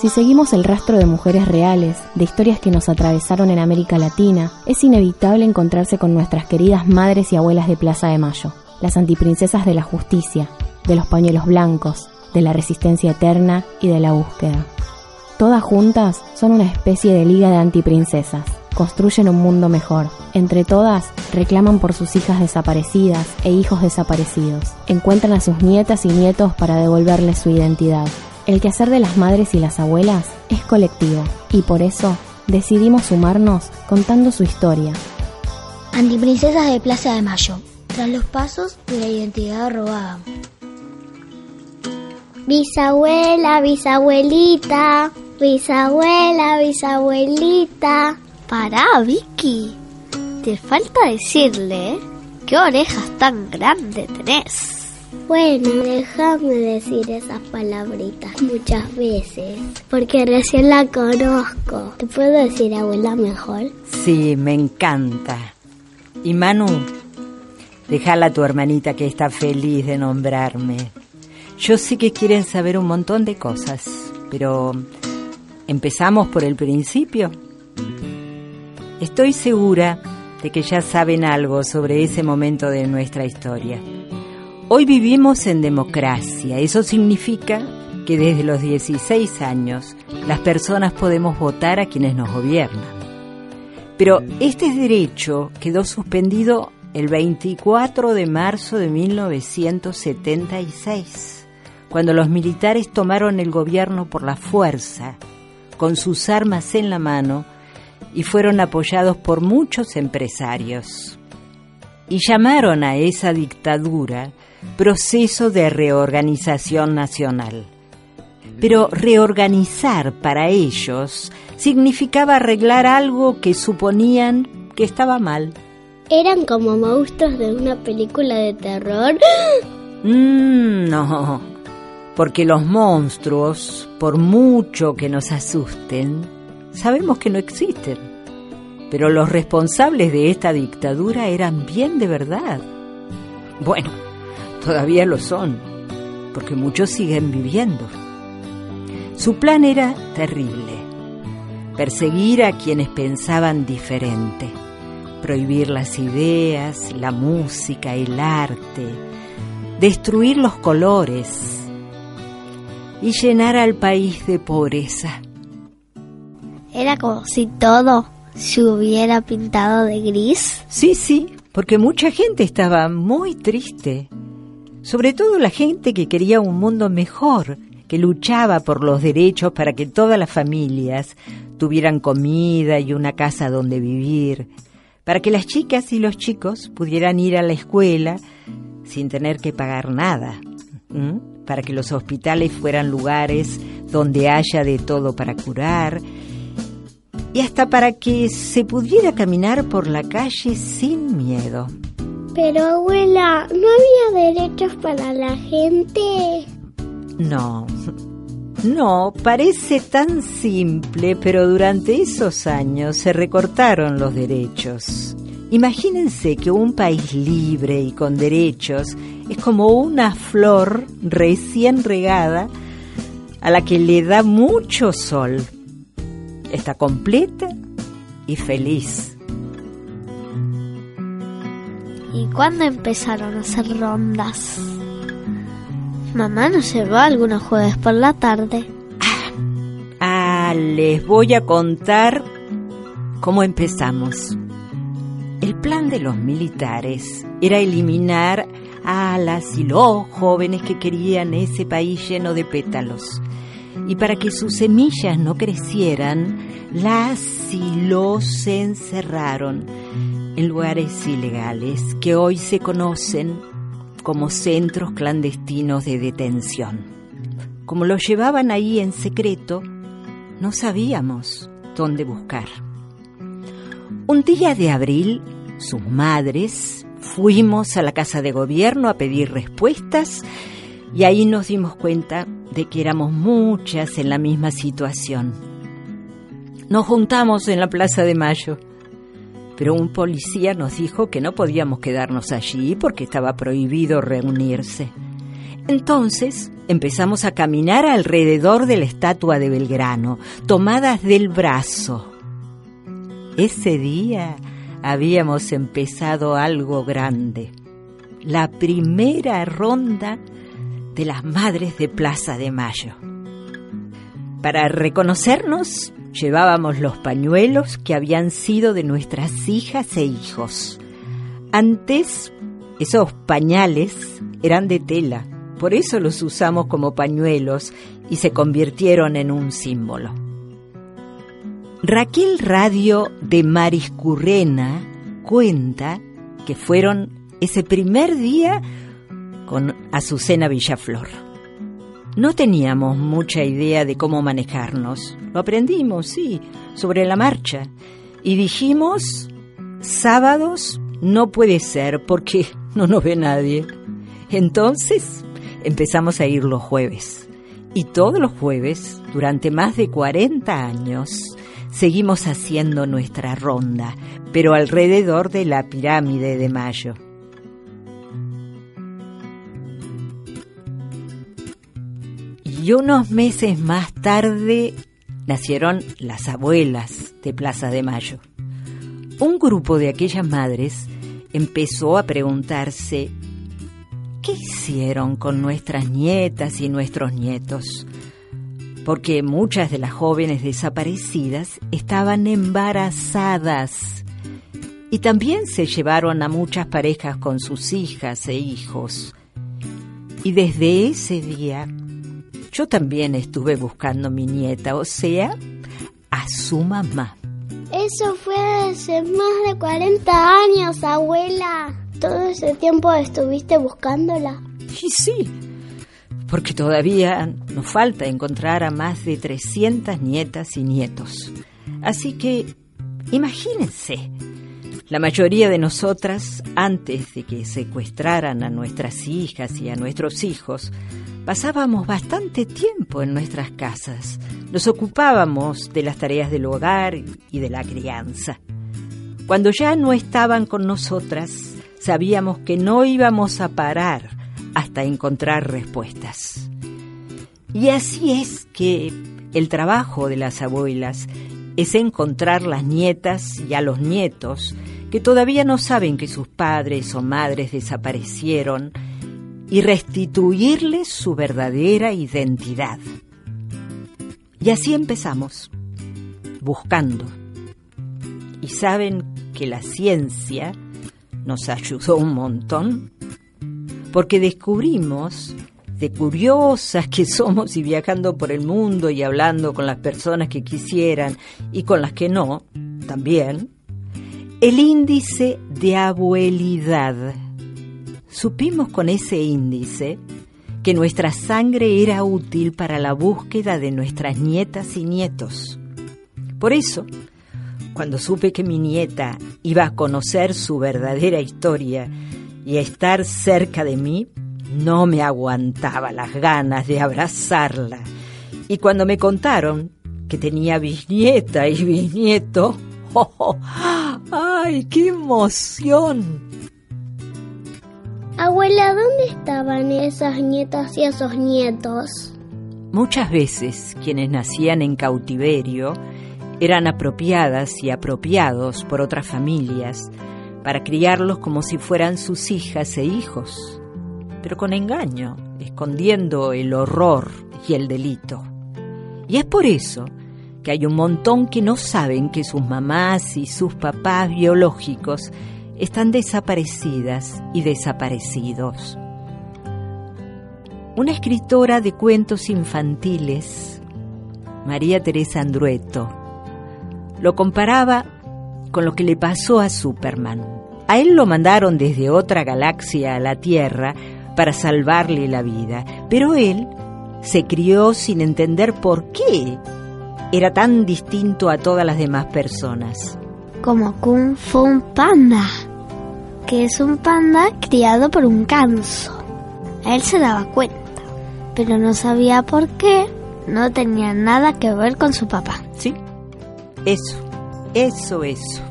Si seguimos el rastro de mujeres reales, de historias que nos atravesaron en América Latina, es inevitable encontrarse con nuestras queridas madres y abuelas de Plaza de Mayo, las antiprincesas de la justicia, de los pañuelos blancos, de la resistencia eterna y de la búsqueda. Todas juntas son una especie de liga de antiprincesas, construyen un mundo mejor. Entre todas, reclaman por sus hijas desaparecidas e hijos desaparecidos. Encuentran a sus nietas y nietos para devolverles su identidad. El quehacer de las madres y las abuelas es colectivo y por eso decidimos sumarnos contando su historia. Antiprincesas de Plaza de Mayo, tras los pasos de la identidad robada. Bisabuela, bisabuelita, bisabuela, bisabuelita. Pará, Vicky. Te falta decirle, ¿eh? ¿Qué orejas tan grandes tenés? Bueno, déjame decir esas palabritas muchas veces, porque recién la conozco. ¿Te puedo decir abuela mejor? Sí, me encanta. Y Manu, déjala a tu hermanita que está feliz de nombrarme. Yo sé que quieren saber un montón de cosas, pero ¿empezamos por el principio? Estoy segura de que ya saben algo sobre ese momento de nuestra historia. Hoy vivimos en democracia. Eso significa que desde los 16 años las personas podemos votar a quienes nos gobiernan. Pero este derecho quedó suspendido el 24 de marzo de 1976, cuando los militares tomaron el gobierno por la fuerza, con sus armas en la mano, y fueron apoyados por muchos empresarios. Y llamaron a esa dictadura proceso de reorganización nacional. Pero reorganizar para ellos significaba arreglar algo que suponían que estaba mal. Eran como monstruos de una película de terror. Mm, no, porque los monstruos, por mucho que nos asusten, sabemos que no existen. Pero los responsables de esta dictadura eran bien de verdad. Bueno, Todavía lo son, porque muchos siguen viviendo. Su plan era terrible, perseguir a quienes pensaban diferente, prohibir las ideas, la música, el arte, destruir los colores y llenar al país de pobreza. Era como si todo se hubiera pintado de gris. Sí, sí, porque mucha gente estaba muy triste sobre todo la gente que quería un mundo mejor, que luchaba por los derechos para que todas las familias tuvieran comida y una casa donde vivir, para que las chicas y los chicos pudieran ir a la escuela sin tener que pagar nada, para que los hospitales fueran lugares donde haya de todo para curar y hasta para que se pudiera caminar por la calle sin miedo. Pero abuela, ¿no había derechos para la gente? No, no, parece tan simple, pero durante esos años se recortaron los derechos. Imagínense que un país libre y con derechos es como una flor recién regada a la que le da mucho sol. Está completa y feliz. ¿Y cuándo empezaron a hacer rondas? Mamá no se va algunos jueves por la tarde. Ah, les voy a contar cómo empezamos. El plan de los militares era eliminar a las y los jóvenes que querían ese país lleno de pétalos. Y para que sus semillas no crecieran, las y los encerraron en lugares ilegales que hoy se conocen como centros clandestinos de detención. Como los llevaban ahí en secreto, no sabíamos dónde buscar. Un día de abril, sus madres fuimos a la casa de gobierno a pedir respuestas y ahí nos dimos cuenta de que éramos muchas en la misma situación. Nos juntamos en la Plaza de Mayo, pero un policía nos dijo que no podíamos quedarnos allí porque estaba prohibido reunirse. Entonces empezamos a caminar alrededor de la estatua de Belgrano, tomadas del brazo. Ese día habíamos empezado algo grande, la primera ronda de las Madres de Plaza de Mayo. Para reconocernos, llevábamos los pañuelos que habían sido de nuestras hijas e hijos. Antes, esos pañales eran de tela, por eso los usamos como pañuelos y se convirtieron en un símbolo. Raquel Radio de Mariscurrena cuenta que fueron ese primer día con Azucena Villaflor. No teníamos mucha idea de cómo manejarnos. Lo aprendimos, sí, sobre la marcha. Y dijimos, sábados no puede ser porque no nos ve nadie. Entonces empezamos a ir los jueves. Y todos los jueves, durante más de 40 años, seguimos haciendo nuestra ronda, pero alrededor de la pirámide de Mayo. Y unos meses más tarde nacieron las abuelas de Plaza de Mayo. Un grupo de aquellas madres empezó a preguntarse, ¿qué hicieron con nuestras nietas y nuestros nietos? Porque muchas de las jóvenes desaparecidas estaban embarazadas y también se llevaron a muchas parejas con sus hijas e hijos. Y desde ese día yo también estuve buscando mi nieta, o sea, a su mamá. Eso fue hace más de 40 años, abuela. ¿Todo ese tiempo estuviste buscándola? Y sí, porque todavía nos falta encontrar a más de 300 nietas y nietos. Así que, imagínense, la mayoría de nosotras, antes de que secuestraran a nuestras hijas y a nuestros hijos, pasábamos bastante tiempo en nuestras casas. Nos ocupábamos de las tareas del hogar y de la crianza. Cuando ya no estaban con nosotras, sabíamos que no íbamos a parar hasta encontrar respuestas. Y así es que el trabajo de las abuelas es encontrar las nietas y a los nietos que todavía no saben que sus padres o madres desaparecieron y restituirles su verdadera identidad. Y así empezamos, buscando. Y saben que la ciencia nos ayudó un montón, porque descubrimos, de curiosas que somos y viajando por el mundo y hablando con las personas que quisieran y con las que no, también, el índice de abuelidad supimos con ese índice que nuestra sangre era útil para la búsqueda de nuestras nietas y nietos. Por eso, cuando supe que mi nieta iba a conocer su verdadera historia y a estar cerca de mí, no me aguantaba las ganas de abrazarla. Y cuando me contaron que tenía bisnieta y bisnieto, ¡oh, ay qué emoción! Abuela, ¿dónde estaban esas nietas y esos nietos? Muchas veces quienes nacían en cautiverio eran apropiadas y apropiados por otras familias para criarlos como si fueran sus hijas e hijos, pero con engaño, escondiendo el horror y el delito. Y es por eso que hay un montón que no saben que sus mamás y sus papás biológicos están desaparecidas y desaparecidos. Una escritora de cuentos infantiles María Teresa Andrueto. Lo comparaba con lo que le pasó a Superman. A él lo mandaron desde otra galaxia a la Tierra para salvarle la vida, pero él se crió sin entender por qué era tan distinto a todas las demás personas. Como Kung Fu Panda, que es un panda criado por un canso. Él se daba cuenta, pero no sabía por qué no tenía nada que ver con su papá. Sí, eso, eso, eso.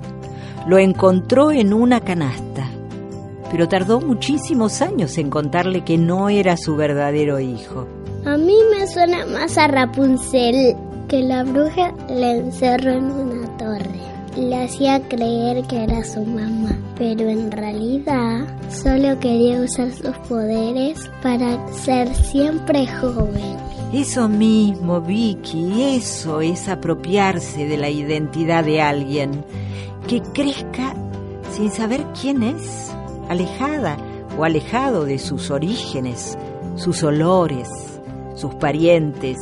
Lo encontró en una canasta, pero tardó muchísimos años en contarle que no era su verdadero hijo. A mí me suena más a Rapunzel, que la bruja le encerró en una. Le hacía creer que era su mamá, pero en realidad solo quería usar sus poderes para ser siempre joven. Eso mismo, Vicky, eso es apropiarse de la identidad de alguien, que crezca sin saber quién es, alejada o alejado de sus orígenes, sus olores, sus parientes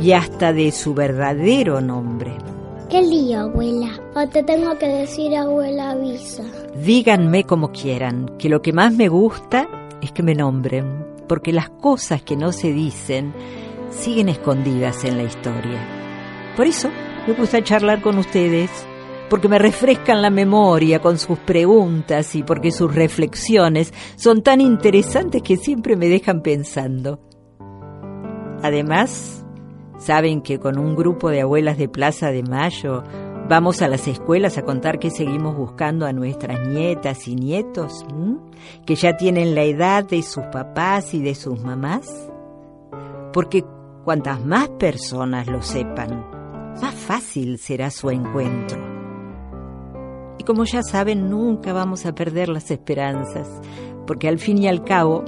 y hasta de su verdadero nombre. ¿Qué lío, abuela? ¿O te tengo que decir abuela avisa? Díganme como quieran, que lo que más me gusta es que me nombren, porque las cosas que no se dicen siguen escondidas en la historia. Por eso me gusta charlar con ustedes, porque me refrescan la memoria con sus preguntas y porque sus reflexiones son tan interesantes que siempre me dejan pensando. Además, saben que con un grupo de abuelas de Plaza de Mayo vamos a las escuelas a contar que seguimos buscando a nuestras nietas y nietos, que ya tienen la edad de sus papás y de sus mamás. Porque cuantas más personas lo sepan, más fácil será su encuentro. Y como ya saben, nunca vamos a perder las esperanzas, porque al fin y al cabo,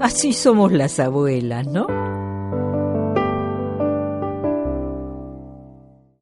así somos las abuelas, ¿no?